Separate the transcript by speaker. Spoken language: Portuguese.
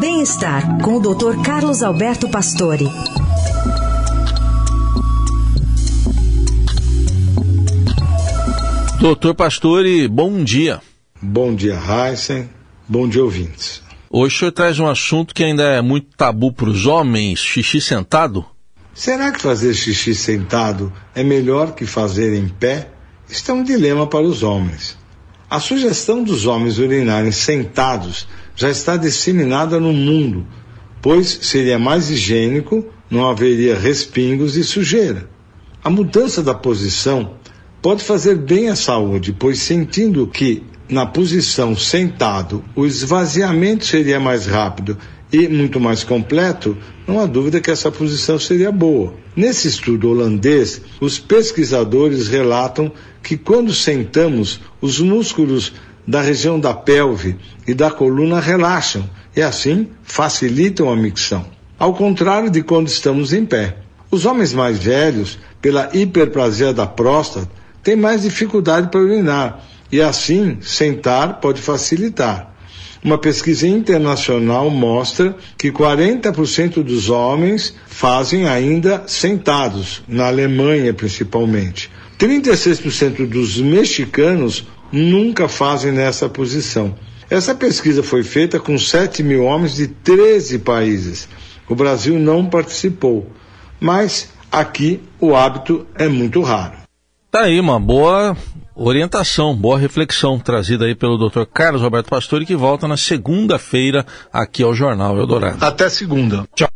Speaker 1: Bem-estar com o Dr. Carlos Alberto Pastore.
Speaker 2: Doutor Pastore, bom dia.
Speaker 3: Bom dia, Heisen. Bom dia, ouvintes.
Speaker 2: Hoje o senhor traz um assunto que ainda é muito tabu para os homens, xixi sentado?
Speaker 3: Será que fazer xixi sentado é melhor que fazer em pé? Isto é um dilema para os homens. A sugestão dos homens urinarem sentados já está disseminada no mundo, pois seria mais higiênico, não haveria respingos e sujeira. A mudança da posição pode fazer bem à saúde, pois sentindo que na posição sentado o esvaziamento seria mais rápido e muito mais completo, não há dúvida que essa posição seria boa. Nesse estudo holandês, os pesquisadores relatam que quando sentamos, os músculos da região da pelve e da coluna relaxam e assim facilitam a micção. Ao contrário de quando estamos em pé. Os homens mais velhos, pela hiperplasia da próstata, têm mais dificuldade para urinar e assim sentar pode facilitar. Uma pesquisa internacional mostra que 40% dos homens fazem ainda sentados, na Alemanha principalmente. 36% dos mexicanos nunca fazem nessa posição. Essa pesquisa foi feita com 7 mil homens de 13 países. O Brasil não participou, mas aqui o hábito é muito raro.
Speaker 2: Tá aí uma boa orientação, boa reflexão trazida aí pelo Dr. Carlos Roberto Pastore, que volta na segunda-feira aqui ao Jornal Eldorado.
Speaker 3: Até segunda.
Speaker 2: Tchau.